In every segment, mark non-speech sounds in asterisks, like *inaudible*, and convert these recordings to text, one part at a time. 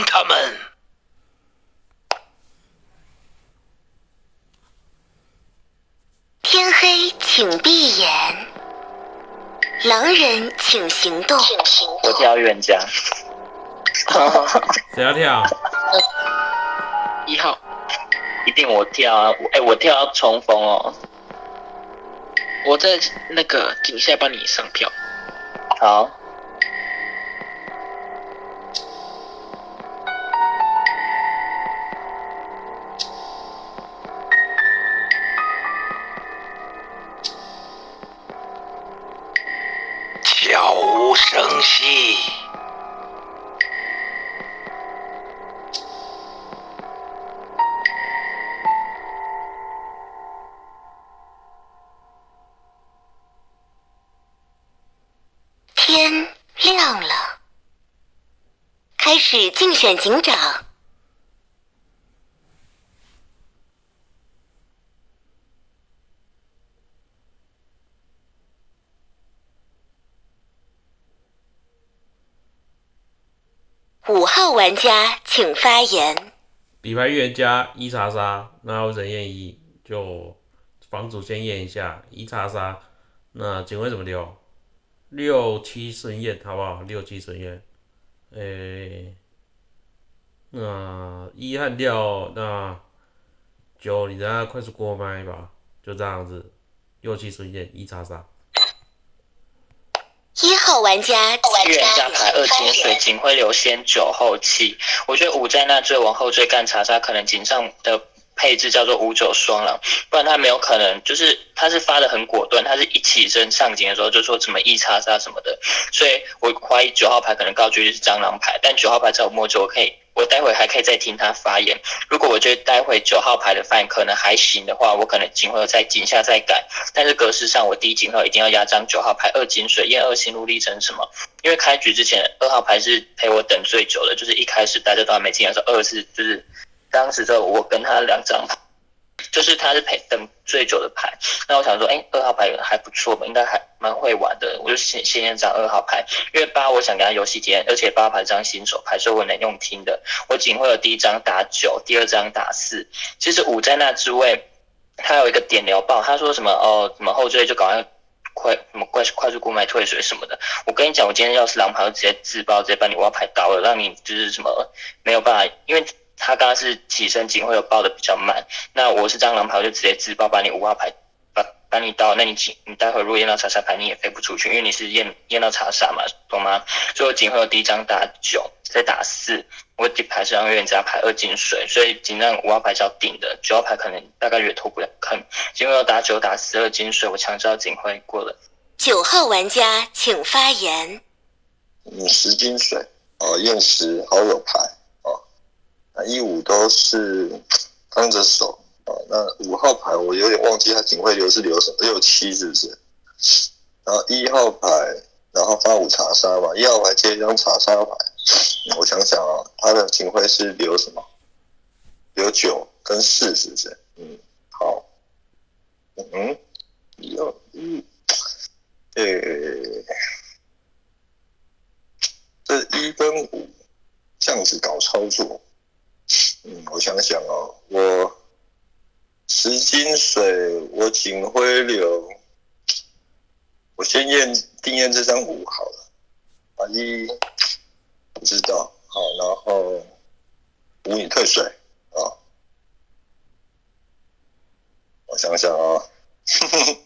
帮他们。天黑，请闭眼。狼人，请行动。我跳预言家。*laughs* 谁要跳？一号，一定我跳啊！哎、我跳要冲锋哦。我在那个井下帮你上票。好。警长。五号玩家请发言。底牌预言家一查杀，那我人验一，就房主先验一下一查杀，那警徽怎么留？六七顺验好不好？六七顺验，诶、那一和六，那九你等下快速过麦吧，就这样子，六七顺验一查杀。一号玩家预言家牌二金水，警徽流先九后七。我觉得五在那最往后最干查杀，可能井上的配置叫做五九双狼，不然他没有可能，就是他是发的很果断，他是一起身上警的时候就说什么一叉杀什么的，所以我怀疑九号牌可能高居是蟑螂牌，但九号牌在我摸着我可以。我待会还可以再听他发言。如果我觉得待会九号牌的发言可能还行的话，我可能警徽再井下再改。但是格式上，我第一警徽一定要压张九号牌二金水，验二心路历程什么？因为开局之前二号牌是陪我等最久的，就是一开始大家都还没进来的时候，二是就是当时的我跟他两张牌，就是他是陪等最久的牌。那我想说，哎，二号牌还不错吧，应该还蛮会玩的，我就先先验张二号牌，因为八我想给他游戏体验，而且八牌张新手牌，所以我能用听的。我仅会有第一张打九，第二张打四，其实五在那之位。他有一个点聊报，他说什么哦，什么后缀就搞快快什么快快速过麦退水什么的。我跟你讲，我今天要是狼牌，我直接自爆，直接把你挖牌倒了，让你就是什么没有办法，因为他刚刚是起身警会有报的比较慢，那我是张狼牌，我就直接自爆把你五号牌把把你到，那你警你待会如果验到查杀牌，你也飞不出去，因为你是验验到查杀嘛，懂吗？所以我警会有第一张打九，再打四。我底牌是让预言家牌二进水，所以尽量五号牌是要定的，九号牌可能大概也脱不了坑。因为要打九打四二金水，我强制要警徽过了。九号玩家请发言。嗯，十金水哦，验十好友牌一五都是刚着手啊，那五号牌我有点忘记他警徽流是流什么，六七是不是？然后一号牌，然后发五查杀嘛，一号牌接一张查杀牌。我想想啊，他的警徽是留什么？留九跟四，是不是？嗯，好。嗯，一二一，呃，这一跟五这样子搞操作，嗯，我想想哦，我十金水，我警徽流，我先验定验这张五好了，啊一。不知道，好，然后五你退水啊，我想想啊，*laughs*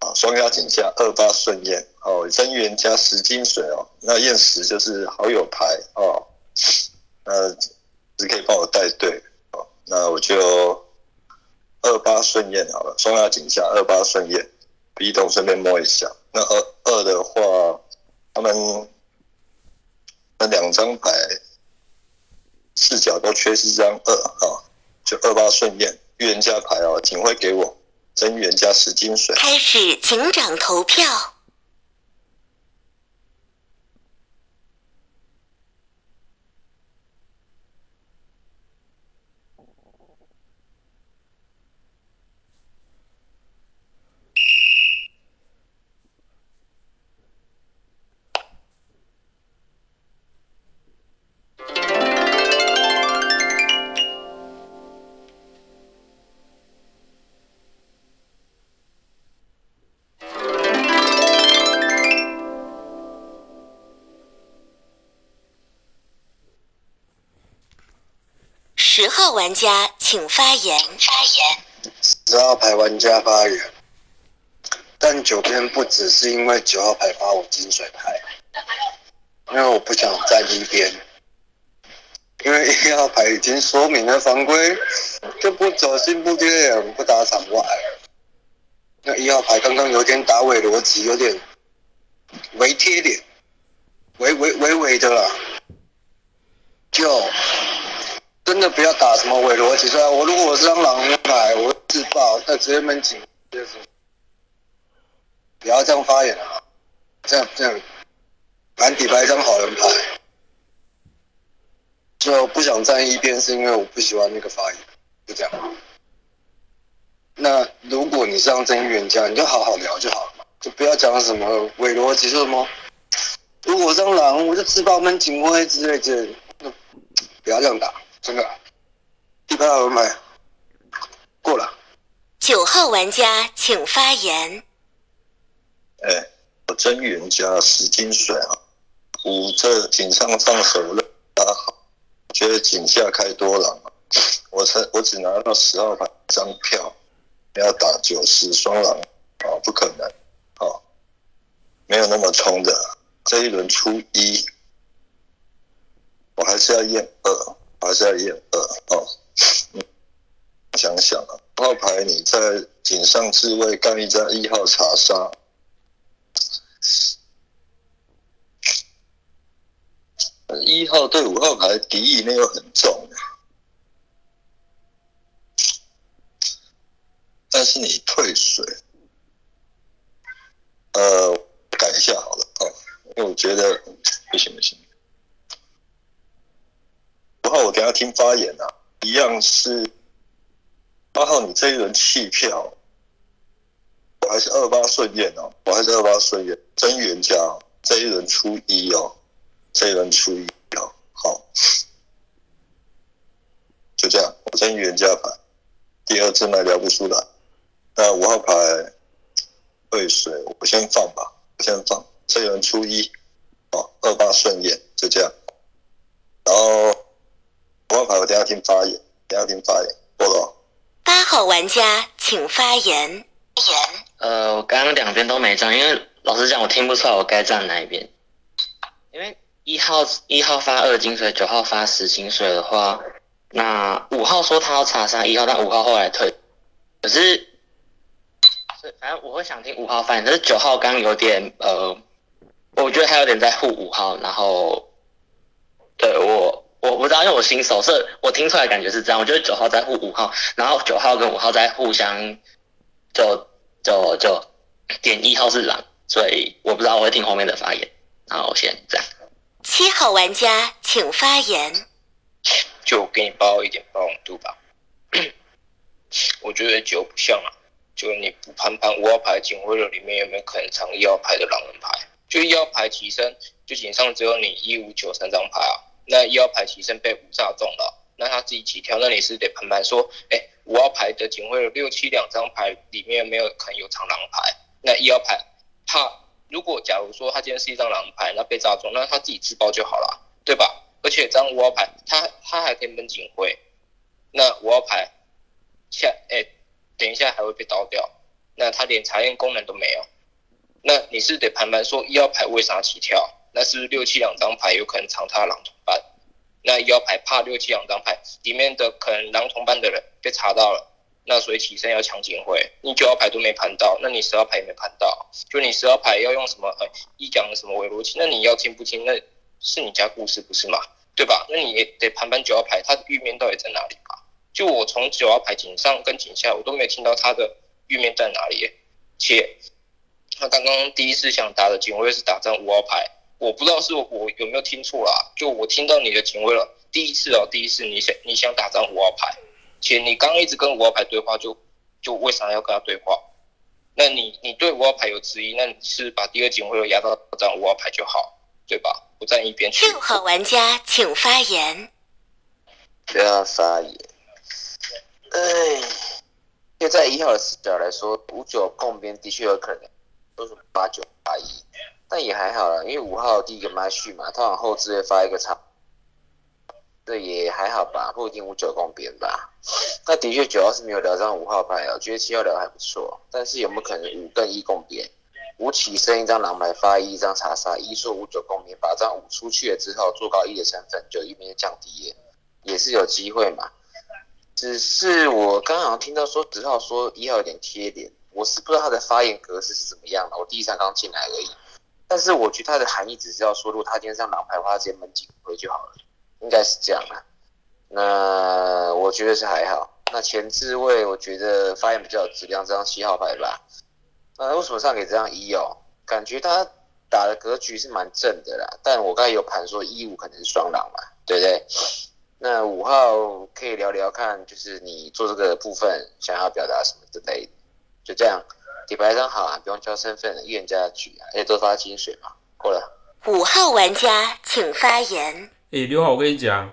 啊，双压井下二八顺验哦，真元加十金水哦，那验十就是好友牌哦，那只可以帮我带队哦，那我就二八顺验好了，双压井下二八顺验，B 动顺便摸一下，那二二的话。他们那两张牌视角都缺失张二啊，就二八顺验预言家牌哦，警徽给我真预言家十金水。开始警长投票。十号玩家请发言。发言。十号牌玩家发言，但九边不只是因为九号牌发我金水牌，因为我不想站一边，因为一号牌已经说明了防规，就不走心不贴脸不打场外。那一号牌刚刚有点打伪逻辑，有点微贴脸，微微微微的啦，就真的不要打什么伪逻辑出来。我如果我是张狼牌，我自爆，那直接闷紧，就是不要这样发言啊，这样这样，满底牌一张好人牌，就不想站一边，是因为我不喜欢那个发言，就这样。那如果你是让真预言家，你就好好聊就好了嘛，就不要讲什么伪逻辑，说什么如果张狼我就自爆闷警徽之类之类的，不要这样打，真的。第八号牌过了。九号玩家请发言。哎，我真预言家十金水啊，五这井上放手了，打好，觉得井下开多狼，我才我只拿到十号牌一张票。要打九十双狼啊，不可能啊，没有那么冲的。这一轮出一，我还是要验二，还是要验二哦。想想啊，号牌你在井上自卫干一张一号查杀，一号对五号牌敌意那又很重。但是你退水，呃，改一下好了哦，因为我觉得不行不行。五号我等下听发言啊，一样是八号你这一轮弃票，我还是二八顺验哦，我还是二八顺验，真预言家这一轮出一哦，这一轮出一哦，好，就这样，我真预言家牌，第二次还聊不出来。那五号牌兑水，我先放吧，我先放。这一轮出一，哦，二八顺验，就这样。然后五号牌我等下听发言，等下听发言，过了。八号玩家请发言。言。呃，我刚刚两边都没站，因为老实讲，我听不出来我该站哪一边。因为一号一号发二金水，九号发十金水的话，那五号说他要查杀一号，但五号后来退，可是。反正我会想听五号发言，可是九号刚有点呃，我觉得他有点在护五号，然后对我我不知道，因为我新手，是我听出来感觉是这样，我觉得九号在护五号，然后九号跟五号在互相就就就点一号是狼，所以我不知道我会听后面的发言，然后先这样。七号玩家请发言。就给你包一点包容度吧，*coughs* 我觉得九不像啊。就你不盘盘五号牌警徽流，里面有没有可能藏一号牌的狼人牌？就一号牌起身，就警上只有你一五九三张牌啊。那一号牌起身被五炸中了，那他自己起跳，那你是得盘盘说，哎，五号牌的警徽有六七两张牌里面没有可能有藏狼牌？那一号牌怕，如果假如说他今天是一张狼牌，那被炸中，那他自己自爆就好了，对吧？而且张五号牌他他还可以闷警徽，那五号牌下哎。等一下还会被刀掉，那他连查验功能都没有，那你是得盘盘说一号牌为啥起跳？那是不是六七两张牌有可能藏他狼同伴？那一号牌怕六七两张牌里面的可能狼同伴的人被查到了，那所以起身要抢警徽。你九号牌都没盘到，那你十号牌也没盘到，就你十号牌要用什么？呃，一讲什么伪逻辑？那你要听不听？那是你家故事不是吗？对吧？那你也得盘盘九号牌，它的玉面到底在哪里吧？就我从九号牌井上跟井下，我都没有听到他的玉面在哪里。且他刚刚第一次想打的警徽是打张五号牌，我不知道是我有没有听错啦。就我听到你的警徽了，第一次哦，第一次你想你想打张五号牌，且你刚一直跟五号牌对话，就就为啥要跟他对话？那你你对五号牌有质疑，那你是把第二警徽压到张五号牌就好，对吧？不站一边去。六号玩家请发言。不要发言。哎，就在一号的视角来说，五九碰边的确有可能都是八九八一，但也还好啦，因为五号第一个麦序嘛，他往后置会发一个长，这也还好吧，不一定五九共边吧。那的确九号是没有聊张五号牌啊，我觉得七号聊得还不错，但是有没有可能五跟一共边？五起身一张狼牌发一，张查杀，一说五九共边，把张五出去了之后，做高一的身份就一边降低，也是有机会嘛。只是我刚好听到说十号说一号有点贴脸，我是不知道他的发言格式是怎么样的，我第一场刚进来而已。但是我觉得它的含义只是要说，如果他今天上狼牌的话，直接闷警徽就好了，应该是这样的。那我觉得是还好。那前置位我觉得发言比较有质量，这张七号牌吧。那为什么上给这张一哦？感觉他打的格局是蛮正的啦。但我刚才有盘说一五可能是双狼嘛，对不对？那五号可以聊聊看，就是你做这个部分想要表达什么之类的，就这样。底牌张好啊，不用交身份，预言家举啊，而且都发金水嘛，过了。五号玩家请发言。诶，刘浩，我跟你讲，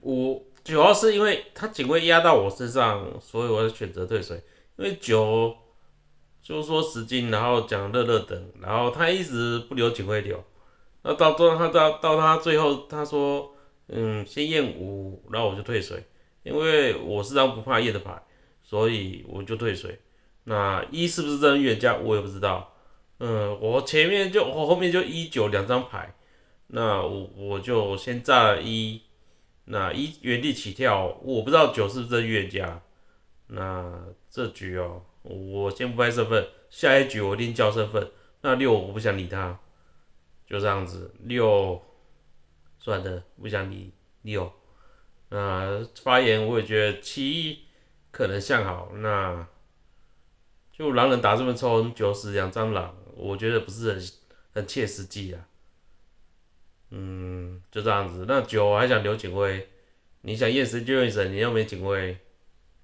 我九号是因为他警卫压到我身上，所以我选择退水。因为九就是说十斤，然后讲乐乐等，然后他一直不留警卫留，那到最后他到到他最后他说，嗯，先验五，然后我就退水，因为我是张不怕验的牌，所以我就退水。那一是不是真预言家，我也不知道。嗯，我前面就我后面就一九两张牌，那我我就先炸了一，那一原地起跳，我不知道九是不是真预言家。那这局哦，我先不拍身份，下一局我一定交身份。那六我不想理他，就这样子。六算了，不想理六。那发言我也觉得七可能向好。那就狼人打这么冲，九死两张狼，我觉得不是很很切实际啊。嗯，就这样子。那九还想留警徽，你想验神就验神，你又没警徽，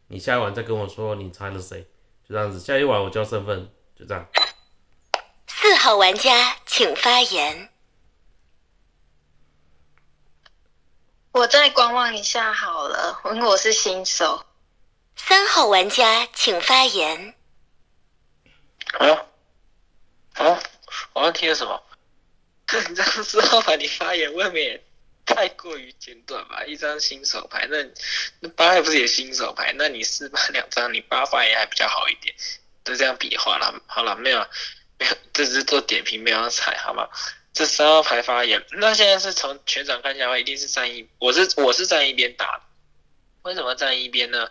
你下一晚再跟我说你猜了谁，就这样子。下一晚我交身份，就这样。四号玩家请发言。我再观望一下好了，因为我是新手。三号玩家请发言。啊啊！我刚听了什么？*laughs* 你这张四号牌你发言未免太过于简短吧？一张新手牌，那那八也不是也新手牌？那你四八两张，你八发言还比较好一点。就这样比划了，好了，没有没有，这只是做点评，没有踩，好吗？这三号牌发言，那现在是从全场看下来，一定是站一，我是我是站一边打。为什么站一边呢？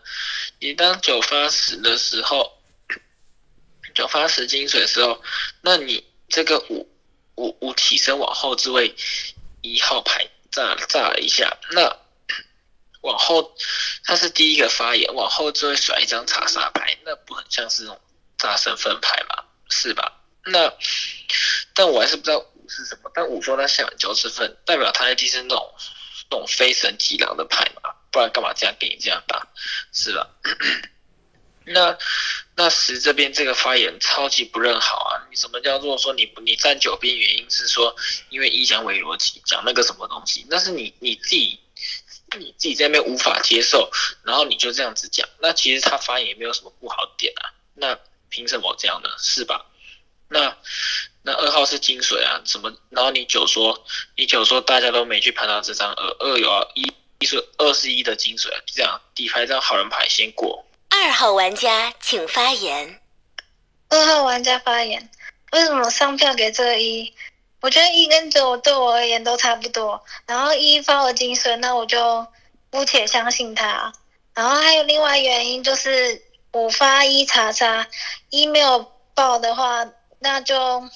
你当九发十的时候。九发十金水的时候，那你这个五五五起身往后置位一号牌炸炸了一下，那往后他是第一个发言，往后置位甩一张查杀牌，那不很像是那种炸身份牌吗？是吧？那但我还是不知道五是什么，但五说他下完交身份，代表他一定是那种那种非神级狼的牌嘛，不然干嘛这样给你这样打，是吧？*coughs* 那那十这边这个发言超级不认好啊！你什么叫做说你你站九边原因是说因为一讲伪逻辑讲那个什么东西？那是你你自己你自己在那边无法接受，然后你就这样子讲，那其实他发言也没有什么不好点啊。那凭什么这样呢？是吧？那那二号是金水啊，怎么？然后你九说你九说大家都没去盘到这张二二有啊一一是二是一的金水啊，这样底牌张好人牌先过。二号玩家请发言。二号玩家发言，为什么上票给这个一？我觉得一跟九对我而言都差不多。然后一发了金水，那我就姑且相信他。然后还有另外原因就是五发一查查，一没有爆的话，那就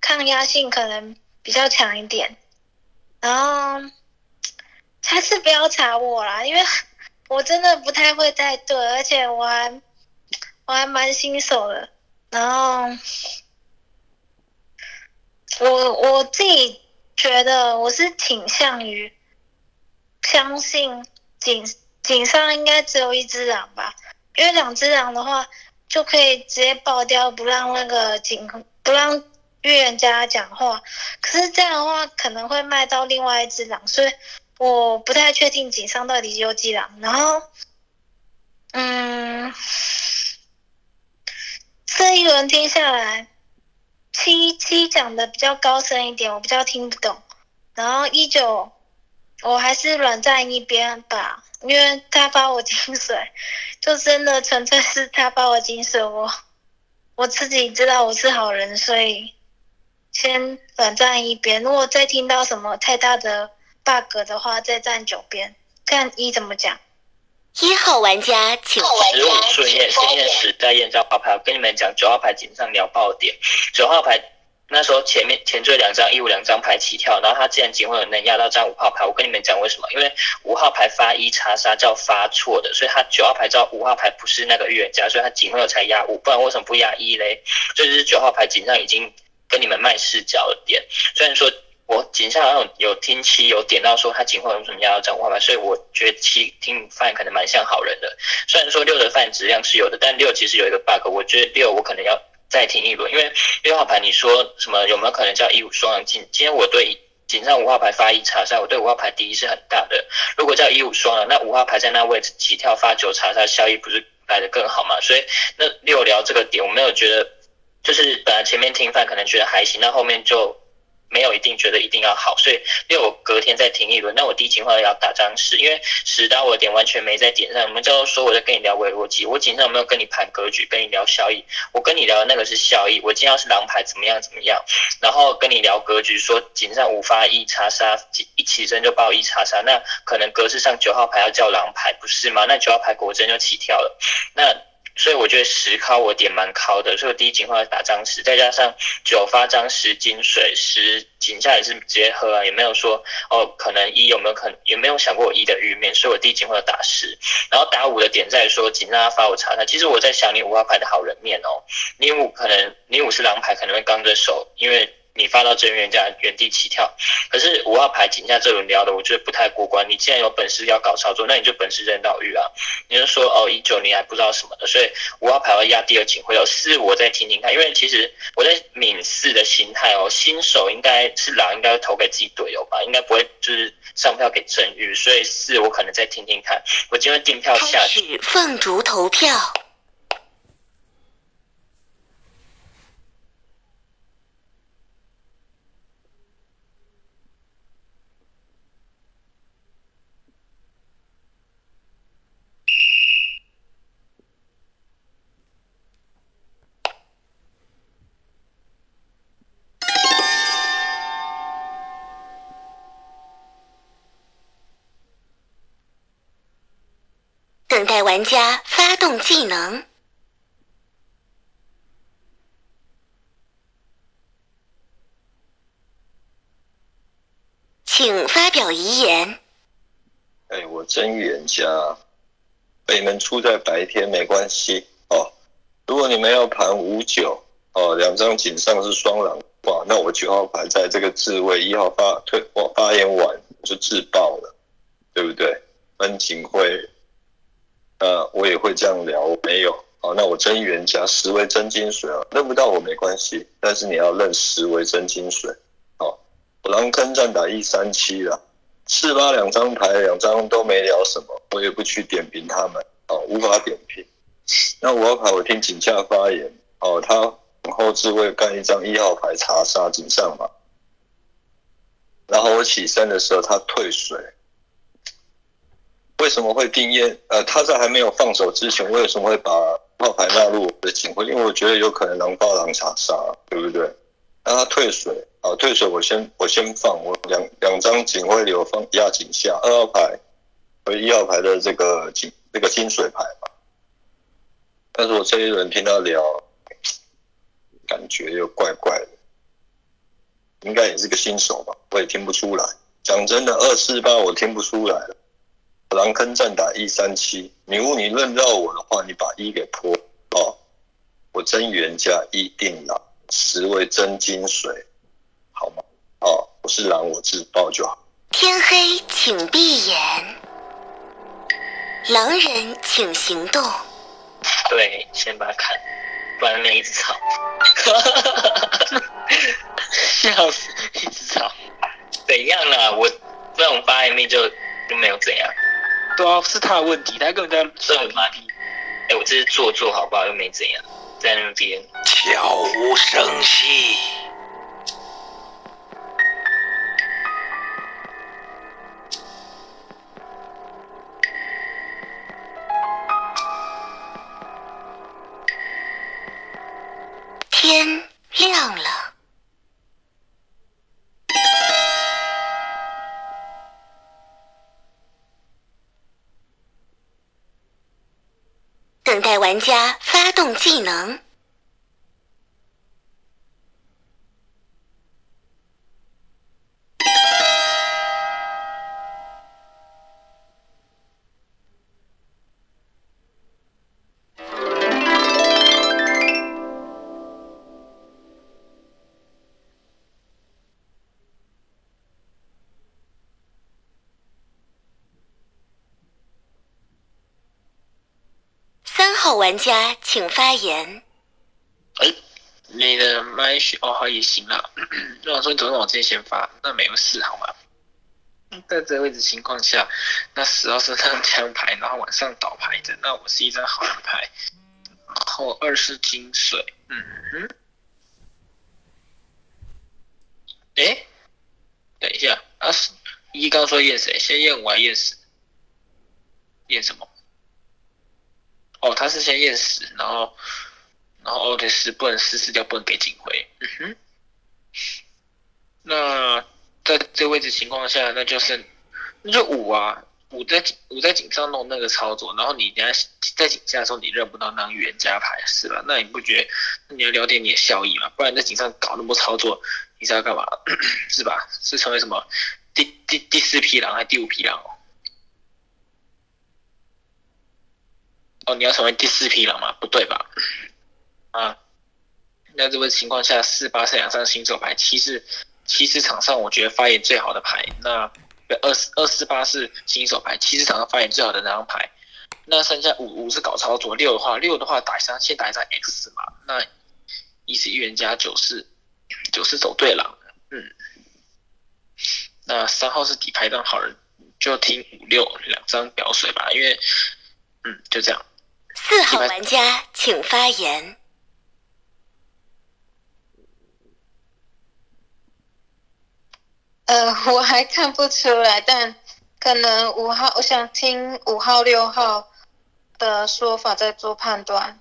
抗压性可能比较强一点。然后 *tsk* 还是不要查我啦，因为。我真的不太会带队，而且我还我还蛮新手的。然后我我自己觉得我是倾向于相信井井上应该只有一只狼吧，因为两只狼的话就可以直接爆掉，不让那个井不让预言家讲话。可是这样的话可能会卖到另外一只狼，所以。我不太确定井上到底有几狼，然后，嗯，这一轮听下来，七七讲的比较高深一点，我比较听不懂。然后一九我还是软站一边吧，因为他发我金水，就真的纯粹是他发我金水，我 *laughs* 我自己知道我是好人，所以先软站一边。如果再听到什么太大的 bug 的话，再站九边，看一怎么讲。一号玩家请十五顺验先验时代验证号牌，我跟你们讲，九号牌井上聊爆点，九号牌。那时候前面前缀两张一五两张牌起跳，然后他既然警会有能压到张五号牌，我跟你们讲为什么？因为五号牌发一查杀叫发错的，所以他九号牌知道五号牌不是那个预言家，所以他警会有才压五，不然为什么不压一嘞？所以就是九号牌警上已经跟你们卖视角了点，虽然说我警上好像有听七有点到说他警徽为什么压到张五号牌，所以我觉得七听犯可能蛮像好人的，虽然说六的范质量是有的，但六其实有一个 bug，我觉得六我可能要。再听一轮，因为六号牌你说什么有没有可能叫一五双狼？今今天我对警上五号牌发一查杀，我对五号牌敌意是很大的。如果叫一五双狼，那五号牌在那位置起跳发九查杀，效益不是来的更好吗？所以那六聊这个点，我没有觉得，就是本来前面听饭可能觉得还行，那后面就。没有一定觉得一定要好，所以因为我隔天再听一轮，那我第一情况要打张十，因为十到我点完全没在点上。我们就说我在跟你聊微逻辑，我紧上有没有跟你盘格局，跟你聊效益？我跟你聊的那个是效益，我今天要是狼牌怎么样怎么样，然后跟你聊格局，说紧上五发一查杀，一起身就爆一查杀，那可能格式上九号牌要叫狼牌不是吗？那九号牌果真就起跳了，那。所以我觉得十靠我点蛮靠的，所以我第一情况打张十，再加上九发张十金水十井下也是直接喝啊，也没有说哦可能一有没有可能也没有想过一的预面，所以我第一情况打十，然后打五的点在说警让他发我查他，其实我在想你五号牌的好人面哦，你五可能你五是狼牌可能会刚着手，因为。你发到真冤家原地起跳，可是五号牌井下这轮聊的，我觉得不太过关。你既然有本事要搞操作，那你就本事扔到玉啊！你就说哦，一九你还不知道什么的，所以五号牌要压第二警徽有四，我再听听看。因为其实我在抿四的心态哦，新手应该是狼，应该投给自己队友吧，应该不会就是上票给真玉，所以四我可能再听听看。我今天订票下去，凤竹投票。玩家发动技能，请发表遗言。哎，我真预言家，北门出在白天没关系哦。如果你们要盘五九哦，两张井上是双狼哇，那我九号牌在这个自位一号发退我发言完就自爆了，对不对？分警会。呃，我也会这样聊，没有，好，那我真预言家十为真金水啊，认不到我没关系，但是你要认十为真金水，好，狼坑战打一三七了，四八两张牌，两张都没聊什么，我也不去点评他们，哦，无法点评。那五号牌我听井下发言，哦，他往后置位干一张一号牌查杀井上嘛，然后我起身的时候他退水。为什么会定验？呃，他在还没有放手之前，为什么会把炮牌纳入我的警徽？因为我觉得有可能狼爆狼查杀，对不对？让他退水，啊，退水，我先我先放，我两两张警徽流放压井下，二号牌和一号牌的这个金这个金水牌嘛。但是我这一轮听他聊，感觉又怪怪的，应该也是个新手吧，我也听不出来。讲真的，二四八我听不出来了。狼坑战打一三七，女巫你论到我的话，你把一给破哦。我真原价一定狼，十为真金水，好吗？哦，我是狼，我自爆就好。天黑，请闭眼。狼人请行动。对，先把它砍，不然那一直吵。*laughs* 笑死，一直吵。怎样啦？我这种发 M 就就没有怎样。对啊，是他的问题，他根本在设马屁。哎，我这是做作好不好？又没怎样，在那边悄无声息。玩家发动技能。玩家请发言。哎，你的麦序哦，好也行啦。*clears throat* 如果说你总是往这边先发，那没有事好吗？在这个位置情况下，那十号是张枪牌，然后往上倒牌的，那我是一张好人牌，然后二是金水，嗯哼。哎，等一下，啊一刚说验谁？先验我还验十？验什么？哦，他是先验十，然后，然后哦对，十不能十死掉，不能给警徽。嗯哼。那在这位置情况下，那就是那就五啊，五在五在警上弄那个操作，然后你等下在警下的时候你认不到那张预言家牌是吧？那你不觉得你要了解你的效益嘛？不然在警上搞那么多操作，你是要干嘛？*coughs* 是吧？是成为什么第第第四匹狼还是第五匹狼哦？哦，你要成为第四匹狼吗？不对吧？啊，那这个情况下，四八是两张新手牌，七是七是场上我觉得发言最好的牌。那二四二四八是新手牌，七是场上发言最好的那张牌。那剩下五五是搞操作，六的话六的话打一张先打一张 X 嘛。那一是预言家，九是九是走对狼，嗯。那三号是底牌当好人，就听五六两张表水吧，因为嗯就这样。四号玩家请发言。呃，*laughs* 我还看不出来，但可能五号，我想听五号、六号的说法再做判断。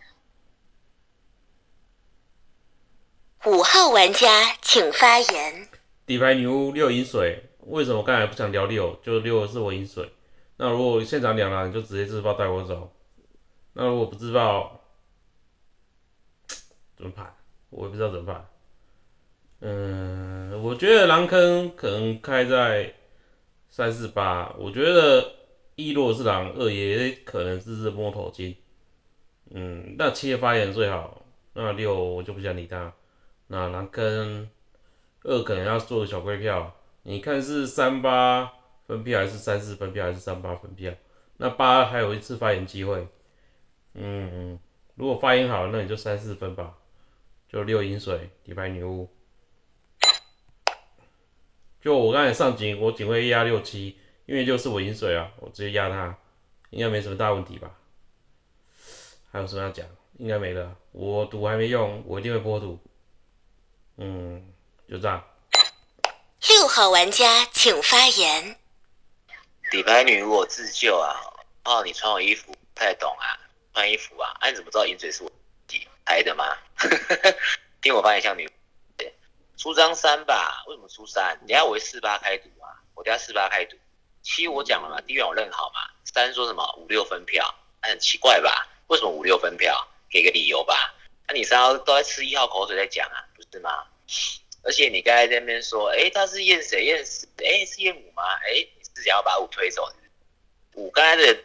五号玩家请发言。底牌女巫六饮水，为什么刚才不想聊六？就六是我饮水。那如果现场两狼，你就直接自爆带我走。那如果不自爆，怎么判？我也不知道怎么办。嗯，我觉得狼坑可能开在三四八。我觉得一如果是狼，二也可能是摸头金。嗯，那七的发言最好。那六我就不想理他。那狼坑二可能要做个小龟票。你看是三八分票还是三四分票还是三八分票？那八还有一次发言机会。嗯嗯，如果发音好，那你就三四分吧，就六饮水底牌女巫。就我刚才上警，我警会压六七，因为就是我饮水啊，我直接压他，应该没什么大问题吧？还有什么要讲？应该没了。我赌还没用，我一定会破赌。嗯，就这样。六号玩家请发言。底牌女巫我自救啊！哦，你穿我衣服，不太懂啊。穿衣服啊？啊，你怎么知道饮水是我拍的吗？*laughs* 听我发言像女，出张三吧？为什么出三？等下我会四八开赌啊，我等下四八开赌。七我讲了嘛，第一我认好嘛。三说什么五六分票？很奇怪吧？为什么五六分票？给个理由吧。那你三号都在吃一号口水在讲啊，不是吗？而且你刚才在那边说，哎，他是验谁验四？哎，是验五吗？哎，你是想要把五推走？五刚才的。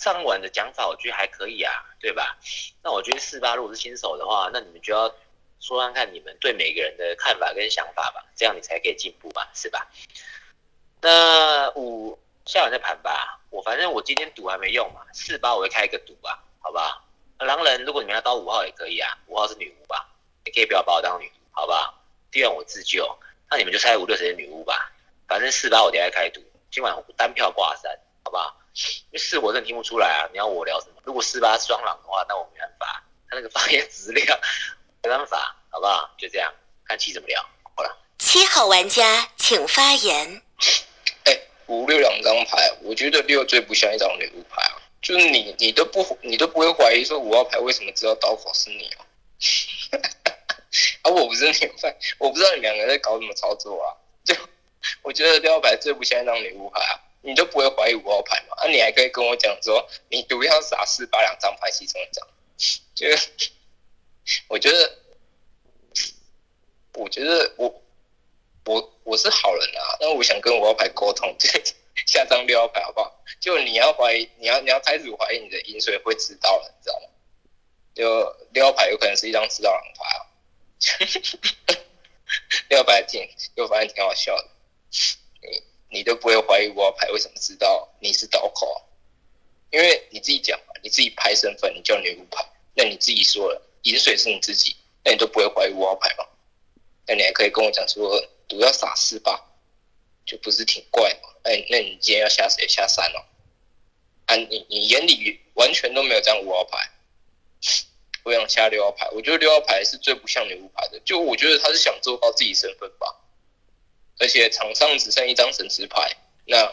上晚的讲法我觉得还可以啊，对吧？那我觉得四八如果是新手的话，那你们就要说看看你们对每个人的看法跟想法吧，这样你才可以进步吧，是吧？那五下晚再盘吧，我反正我今天赌还没用嘛，四八我会开一个赌吧，好不好？狼人如果你们要刀五号也可以啊，五号是女巫吧，你可以不要把我当女巫，好不好？第二我自救，那你们就猜五六谁是女巫吧，反正四八我等下开赌，今晚单票挂三，好不好？因为四我真的听不出来啊！你要我聊什么？如果四八双狼的话，那我没办法，他那个发言质量 *laughs* 没办法，好不好？就这样，看七怎么聊。好了，七号玩家请发言。哎，五六两张牌，我觉得六最不像一张女巫牌啊！就是你，你都不，你都不会怀疑说五号牌为什么知道刀口是你哦？*laughs* 啊，我不是女巫牌，我不知道你们两个在搞什么操作啊！就我觉得六号牌最不像一张女巫牌啊！你都不会怀疑五号牌嘛？啊，你还可以跟我讲说，你毒要撒四八两张牌其中一张，就是我觉得，我觉得我我我是好人啊，但我想跟五号牌沟通，就 *laughs* 下张六号牌好不好？就你要怀疑，你要你要开始怀疑你的饮水会知道了，你知道吗？就六号牌有可能是一张知道狼牌啊，*laughs* 六号牌挺，就发现挺好笑的，你都不会怀疑五号牌为什么知道你是刀口、因为你自己讲嘛，你自己拍身份，你叫女巫牌，那你自己说了饮水是你自己，那你都不会怀疑五号牌吗？那你还可以跟我讲说毒要撒四吧，就不是挺怪吗？那那你今天要下谁下三哦？啊，你你眼里完全都没有这样五号牌，*laughs* 我想下六号牌，我觉得六号牌是最不像女巫牌的，就我觉得他是想做到自己身份吧，而且场上只剩一张神职牌，那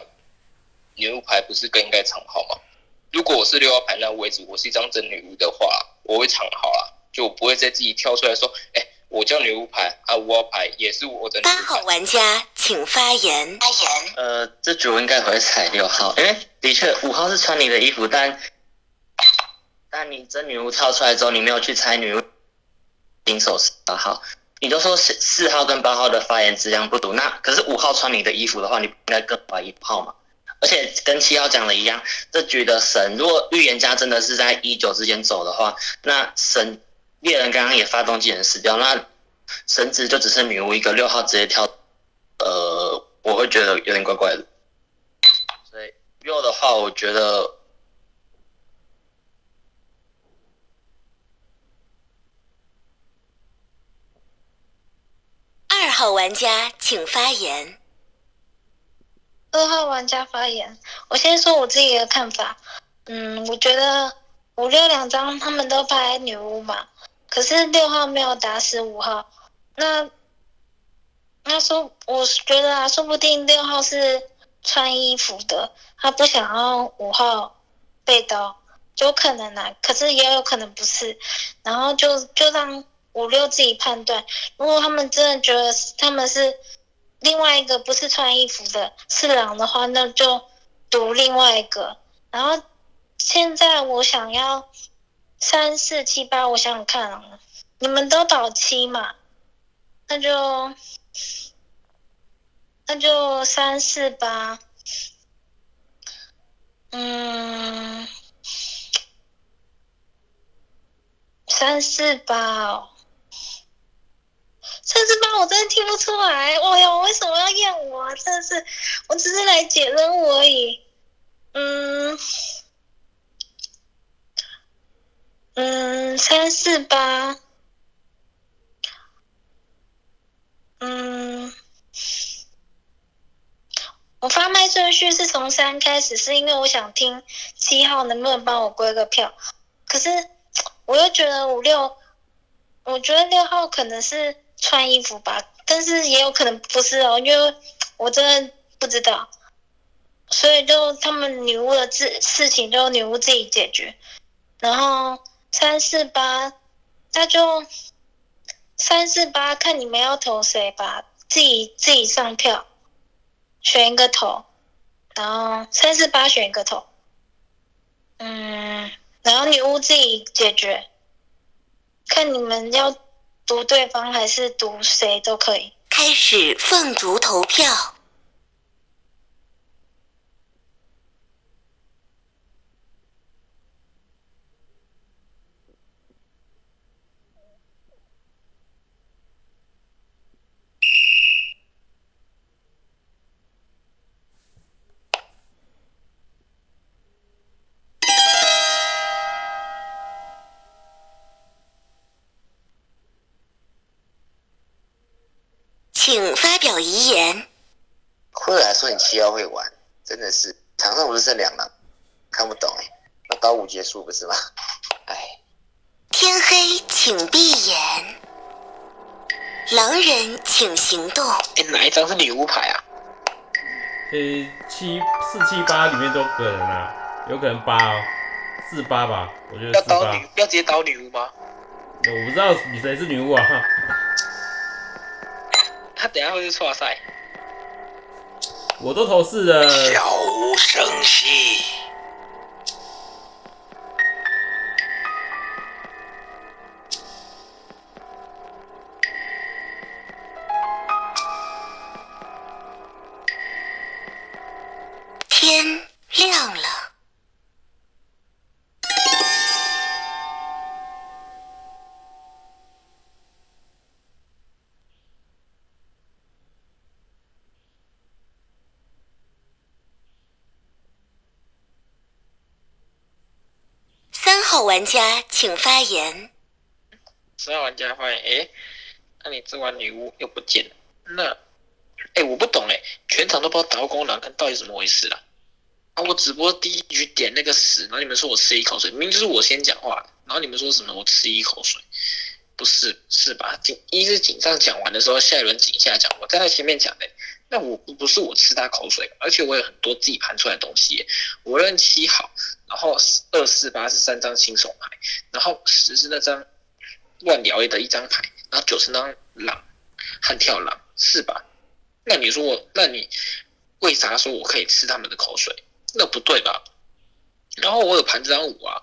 女巫牌不是更应该藏好吗？如果我是六号牌那位置，我是一张真女巫的话，我会藏好啦，就我不会再自己跳出来说，哎、我叫女巫牌啊，五号牌也是我的女巫八。号玩家请发言。发言，呃，这局我应该会踩六号，因为的确五号是穿你的衣服，但但你真女巫跳出来之后，你没有去猜女巫新手是八号，你都说四四号跟八号的发言质量不足，那可是五号穿你的衣服的话，你应该更怀疑五号吗？而且跟七号讲的一样，这局的神，如果预言家真的是在一九之间走的话，那神猎人刚刚也发动技能死掉，那神职就只剩女巫一个，六号直接跳，呃，我会觉得有点怪怪的。所以六的话，我觉得二号玩家请发言。二号玩家发言，我先说我自己的看法。嗯，我觉得五六两张他们都拍女巫嘛，可是六号没有打死五号。那那说，我觉得啊，说不定六号是穿衣服的，他不想要五号被刀，有可能啊，可是也有可能不是。然后就就让五六自己判断，如果他们真的觉得他们是另外一个不是穿衣服的是狼的话，那就读另外一个。然后现在我想要三四七八，我想想看啊，你们都倒七嘛，那就那就三四八，嗯，三四八哦。三四八我真的听不出来，哎呦，为什么要验我啊？真的是，我只是来解任务而已。嗯嗯，三四八，嗯，我发麦顺序是从三开始，是因为我想听七号能不能帮我归个票，可是我又觉得五六，我觉得六号可能是穿衣服吧，但是也有可能不是哦，因为我真的不知道。所以就他们女巫的事事情就女巫自己解决，然后三四八，那就三四八看你们要投谁吧，自己自己上票，选一个头，然后三四八选一个头，嗯，然后女巫自己解决，看你们要读对方还是读谁都可以。开始凤竹投票。遗言。或者来说你七号会玩，真的是场上不是剩两狼，看不懂哎。那高五结束不是吗？哎，天黑，请闭眼。狼人请行动。哎，哪一张是女巫牌啊？诶，七四七八里面都可能啊，有可能八哦，四八吧，我觉得四八。要刀女，要直接刀女巫吗？我不知道你谁是女巫啊，他等下会是错赛。我都投四了。悄无声息。玩家请发言。十二玩家发言，哎，那你这碗女巫又不见了，那，哎，我不懂哎，全场都不知道打过公狼，看到底怎么回事啊？啊，我直播第一局点那个屎，然后你们说我吃一口水，明明就是我先讲话，然后你们说什么我吃一口水，不是是吧？景一是井上讲完的时候，下一轮井下讲，我站在前面讲的，那我不不是我吃他口水，而且我有很多自己盘出来的东西，我认七好，然后二四八是三张新手牌，然后十是那张。乱聊的一张牌，然后九是那张狼悍跳狼，是吧？那你说我，那你为啥说我可以吃他们的口水？那不对吧？然后我有盘这张五啊，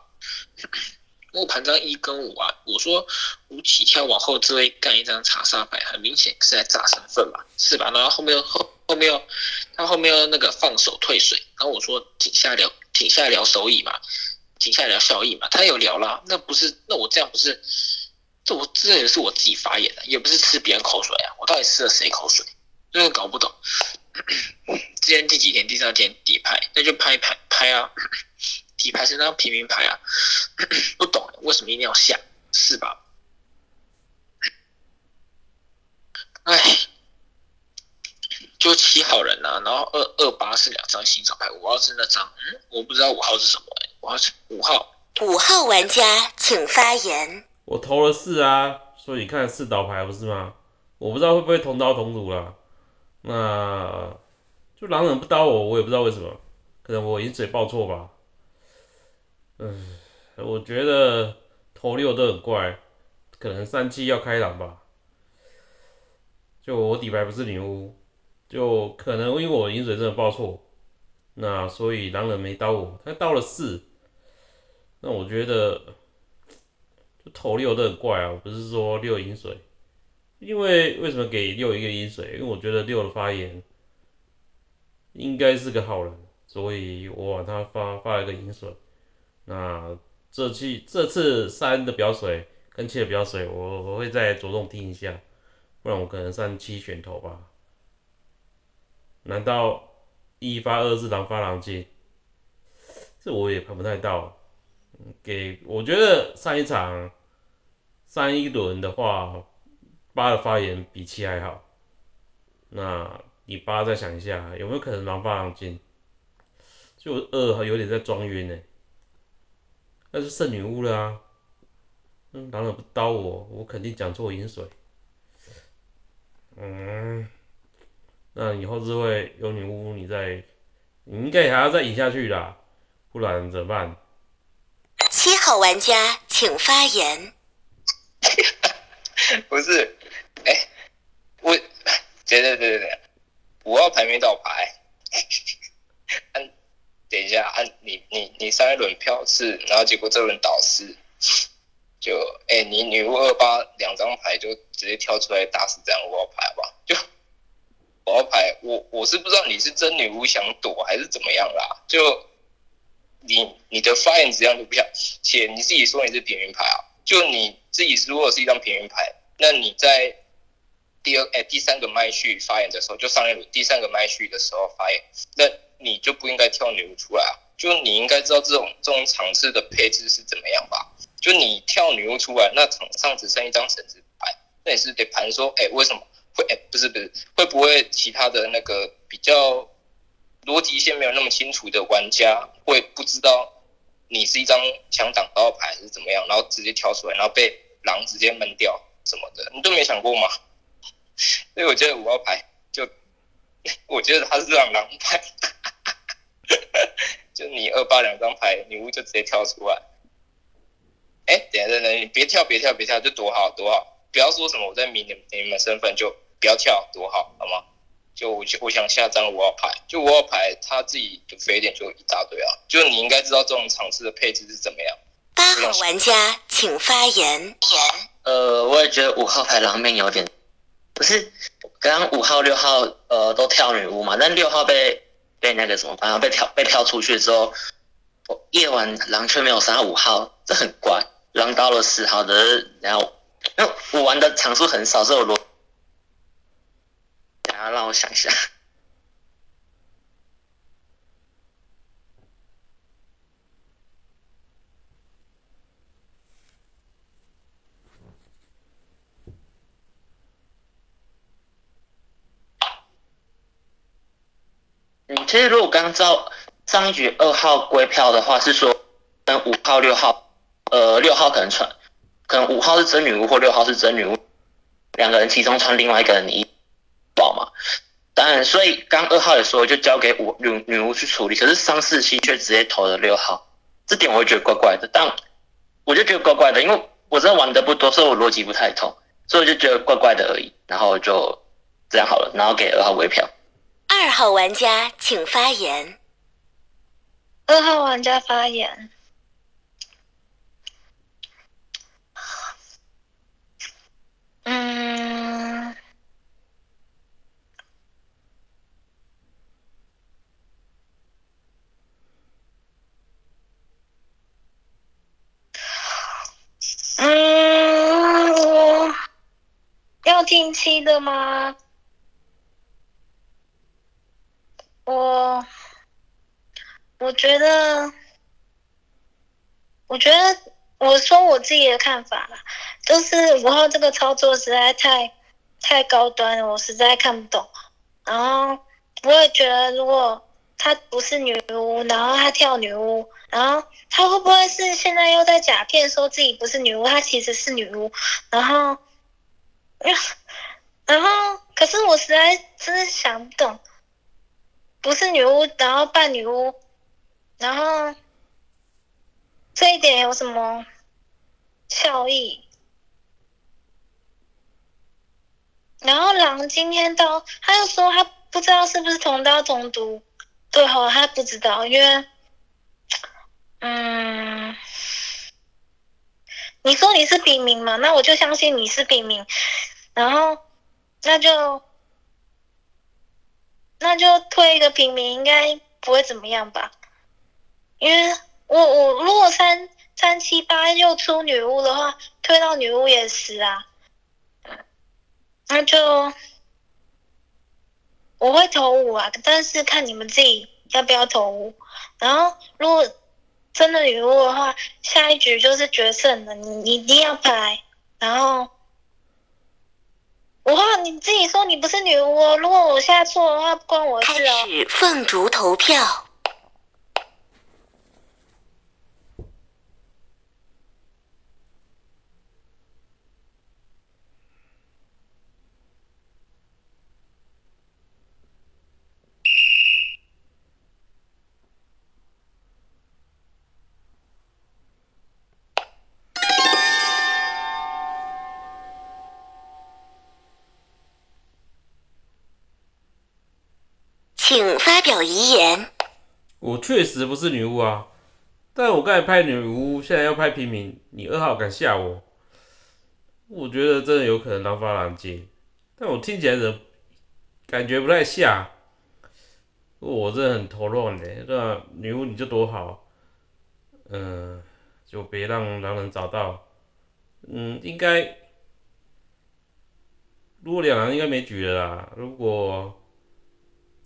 *clears throat* 我盘张一跟五啊。我说五起跳往后这位干一张查杀牌，很明显是在炸身份嘛，是吧？然后后面后后面又他后面又那个放手退水，然后我说停下聊停下聊手椅嘛，停下聊效益嘛，他有聊啦，那不是那我这样不是？这我这也是我自己发言的，也不是吃别人口水啊！我到底吃了谁口水？真的搞不懂。*coughs* 今天第几天？第三天底牌，那就拍拍拍啊！底牌是那张平民牌啊！*coughs* 不懂为什么一定要下，是吧？哎，就七号人呐，然后二二八是两张新手牌，五号是那张，嗯，我不知道五号是什么哎，五号是五号。五号玩家请发言。我投了四啊，所以你看四倒牌不是吗？我不知道会不会同刀同组啦。那就狼人不刀我，我也不知道为什么，可能我饮水报错吧。嗯，我觉得投六都很怪，可能三七要开狼吧。就我底牌不是女巫，就可能因为我饮水真的报错，那所以狼人没刀我，他刀了四，那我觉得就。投六都很怪啊，不是说六饮水，因为为什么给六一个饮水？因为我觉得六的发言应该是个好人，所以我往他发发了个饮水。那这期这次三的表水跟七的表水，我我会再着重听一下，不然我可能三七选头吧。难道一发二是狼发狼进？这我也看不太到。给我觉得上一场。三一轮的话，八的发言比七还好。那你八再想一下，有没有可能狼发狼进？就二还有点在装晕呢。那是圣女巫了啊。嗯，狼人不刀我，我肯定讲错饮水。嗯，那以后是会有女巫，你再，你应该还要再引下去啦，不然怎么办？七号玩家请发言。*laughs* 不是，哎，我，对对对对对，五号牌没倒牌，嗯，等一下，按你你你上一轮票是，然后结果这轮倒四，就，哎，你女巫二八两张牌就直接跳出来打死这样五号牌吧？就我要牌，我我是不知道你是真女巫想躲还是怎么样啦，就你你的发言质量就不像，且你自己说你是平民牌啊。就你自己如果是一张平民牌，那你在第二哎第三个麦序发言的时候，就上一轮第三个麦序的时候发言，那你就不应该跳女巫出来啊！就你应该知道这种这种场次的配置是怎么样吧？就你跳女巫出来，那场上只剩一张神职牌，那也是得盘说，哎，为什么会哎不是不是会不会其他的那个比较逻辑线没有那么清楚的玩家会不知道？你是一张强挡刀牌是怎么样？然后直接跳出来，然后被狼直接闷掉什么的，你都没想过吗？所以我觉得五号牌就，我觉得他是这张狼牌，*laughs* 就你二八两张牌，女巫就直接跳出来。哎，等下等下，你别跳别跳别跳，就躲好躲好，不要说什么我在迷你你们身份，就不要跳多好好吗？就我我想下张五号牌，就五号牌他自己的肥点就一大堆啊，就你应该知道这种场次的配置是怎么样。八号玩家请发言。言呃，我也觉得五号牌狼命有点，不是，刚刚五号六号呃都跳女巫嘛，但六号被被那个什么，反正被跳被跳出去之后，我夜晚狼却没有杀五号，这很怪。狼到了四号的，然后因为我玩的场数很少，所以我逻，让我想一下。嗯，其实如果刚照上一局二号归票的话，是说跟五号、六号，呃，六号可能穿，可能五号是真女巫或六号是真女巫，两个人其中穿另外一个人衣宝嘛。当然，所以刚二号也说就交给五女女巫去处理，可是三四七却直接投了六号，这点我会觉得怪怪的。但我就觉得怪怪的，因为我真的玩的不多，所以我逻辑不太通，所以我就觉得怪怪的而已。然后就这样好了，然后给二号归票。二号玩家请发言。二号玩家发言。嗯，嗯，我要听七的吗？我我觉得，我觉得我说我自己的看法啦，就是五号这个操作实在太太高端了，我实在看不懂。然后我也觉得，如果她不是女巫，然后她跳女巫，然后她会不会是现在又在假骗说自己不是女巫，她其实是女巫？然后，*laughs* 然后可是我实在真是想不懂。不是女巫，然后扮女巫，然后这一点有什么效益？然后狼今天到，他又说他不知道是不是同刀同毒，对哦，他不知道，因为，嗯，你说你是平民嘛，那我就相信你是平民，然后那就。那就推一个平民，应该不会怎么样吧？因为我我如果三三七八又出女巫的话，推到女巫也死啊。那就我会投五啊，但是看你们自己要不要投五。然后如果真的女巫的话，下一局就是决胜了，你一定要拍，然后。我话你自己说你不是女巫哦，如果我下错的话，不关我事哦。开始凤竹投票。遗言。我确实不是女巫啊，但我刚才拍女巫，现在要拍平民，你二号敢吓我？我觉得真的有可能狼发狼接，但我听起来的感觉不太像。我真的很头乱嘞，那女巫你就躲好，嗯，就别让狼人找到。嗯，应该如果两狼应该没局了啦，如果。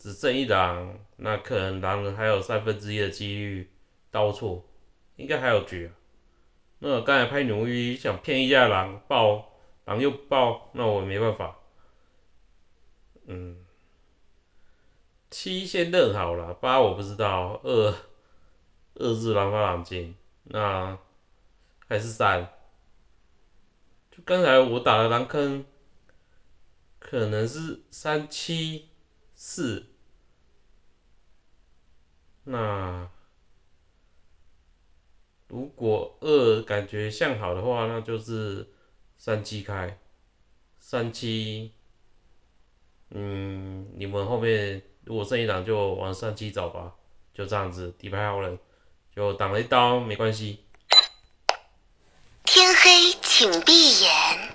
只剩一狼，那可能狼人还有三分之一的几率刀错，应该还有局啊。那我刚才拍女巫想骗一下狼爆，狼又爆，那我没办法。嗯，七先认好了，八我不知道，二二是狼发狼进，那还是三。就刚才我打的狼坑，可能是三七四。那如果二感觉向好的话，那就是三七开，三七，嗯，你们后面如果剩一档就往三七走吧，就这样子，底牌好了，就挡了一刀没关系。天黑请闭眼。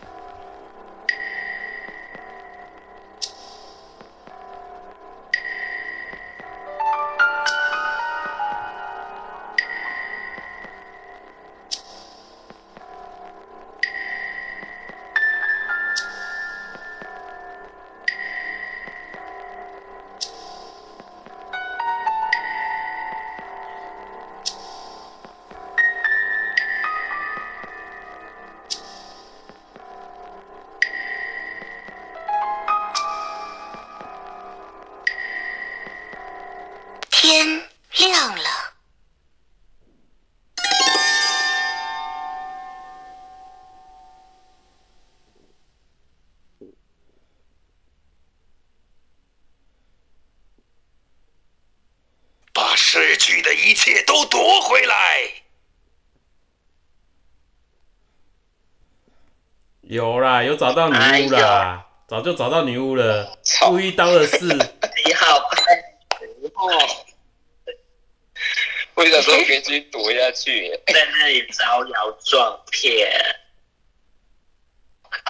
找到女巫啦，早就找到女巫了。故意刀的是，*laughs* 你好哦，我想说我可以继续躲下去，在那里招摇撞骗。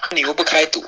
*laughs* 女巫不开赌